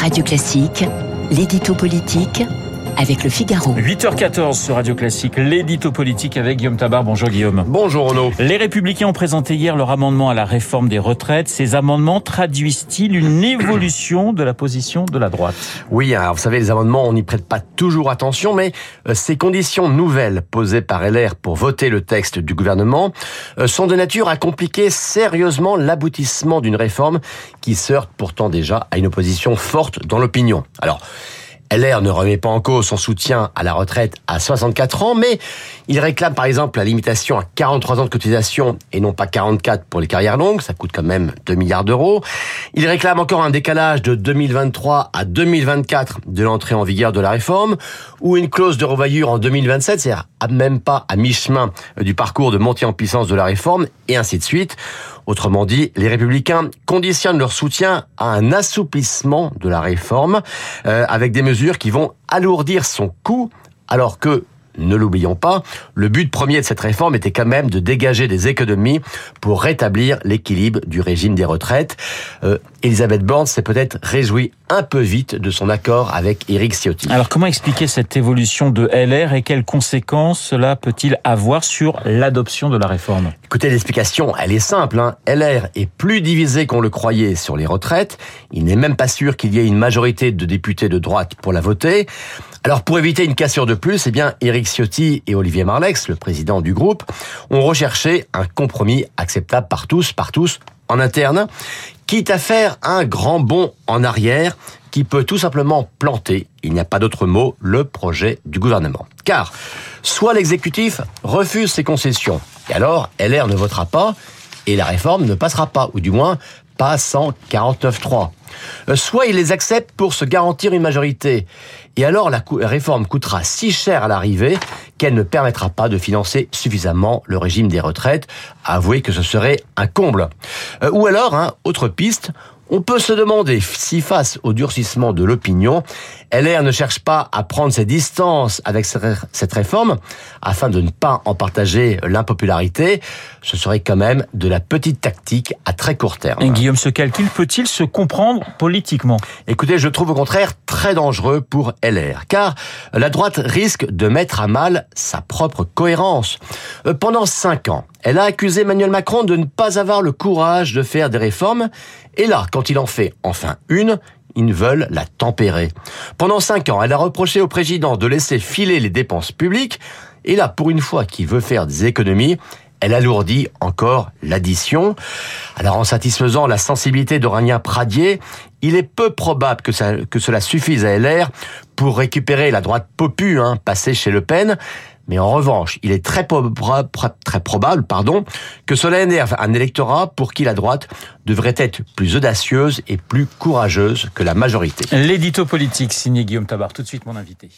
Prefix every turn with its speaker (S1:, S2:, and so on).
S1: Radio Classique, l'édito politique avec le Figaro.
S2: 8h14 sur Radio Classique, l'édito politique avec Guillaume Tabar. Bonjour Guillaume.
S3: Bonjour Renaud.
S2: Les Républicains ont présenté hier leur amendement à la réforme des retraites. Ces amendements traduisent-ils une évolution de la position de la droite?
S3: Oui, alors vous savez, les amendements, on n'y prête pas toujours attention, mais euh, ces conditions nouvelles posées par LR pour voter le texte du gouvernement euh, sont de nature à compliquer sérieusement l'aboutissement d'une réforme qui se heurte pourtant déjà à une opposition forte dans l'opinion. Alors, LR ne remet pas en cause son soutien à la retraite à 64 ans, mais il réclame par exemple la limitation à 43 ans de cotisation et non pas 44 pour les carrières longues, ça coûte quand même 2 milliards d'euros. Il réclame encore un décalage de 2023 à 2024 de l'entrée en vigueur de la réforme, ou une clause de revoyure en 2027, c'est-à-dire même pas à mi-chemin du parcours de montée en puissance de la réforme, et ainsi de suite. Autrement dit, les républicains conditionnent leur soutien à un assouplissement de la réforme, euh, avec des mesures qui vont alourdir son coût, alors que ne l'oublions pas, le but premier de cette réforme était quand même de dégager des économies pour rétablir l'équilibre du régime des retraites. Euh, Elisabeth Borne s'est peut-être réjouie un peu vite de son accord avec Éric Ciotti.
S2: Alors comment expliquer cette évolution de LR et quelles conséquences cela peut-il avoir sur l'adoption de la réforme?
S3: Écoutez, l'explication, elle est simple. Hein. LR est plus divisé qu'on le croyait sur les retraites. Il n'est même pas sûr qu'il y ait une majorité de députés de droite pour la voter. Alors pour éviter une cassure de plus, eh bien Éric Ciotti et Olivier Marlex, le président du groupe, ont recherché un compromis acceptable par tous, par tous en interne, quitte à faire un grand bond en arrière qui peut tout simplement planter, il n'y a pas d'autre mot, le projet du gouvernement. Car soit l'exécutif refuse ses concessions, et alors LR ne votera pas, et la réforme ne passera pas, ou du moins pas sans 49-3. Euh, soit il les accepte pour se garantir une majorité. Et alors la réforme coûtera si cher à l'arrivée qu'elle ne permettra pas de financer suffisamment le régime des retraites. Avouez que ce serait un comble. Euh, ou alors, hein, autre piste, on peut se demander si face au durcissement de l'opinion, LR ne cherche pas à prendre ses distances avec cette réforme afin de ne pas en partager l'impopularité. Ce serait quand même de la petite tactique à très court terme.
S2: Et Guillaume, ce calcul peut-il se comprendre politiquement?
S3: Écoutez, je trouve au contraire très dangereux pour LR, car la droite risque de mettre à mal sa propre cohérence. Euh, pendant cinq ans, elle a accusé Emmanuel Macron de ne pas avoir le courage de faire des réformes, et là, quand il en fait enfin une, ils veulent la tempérer. Pendant cinq ans, elle a reproché au président de laisser filer les dépenses publiques, et là, pour une fois qu'il veut faire des économies, elle alourdit encore l'addition. Alors en satisfaisant la sensibilité d'Aurélien Pradier, il est peu probable que, que cela suffise à LR pour récupérer la droite popu hein, passée chez Le Pen. Mais en revanche, il est très, probable pardon, que cela énerve un électorat pour qui la droite devrait être plus audacieuse et plus courageuse que la majorité.
S2: L'édito politique signé Guillaume Tabar. Tout de suite mon invité.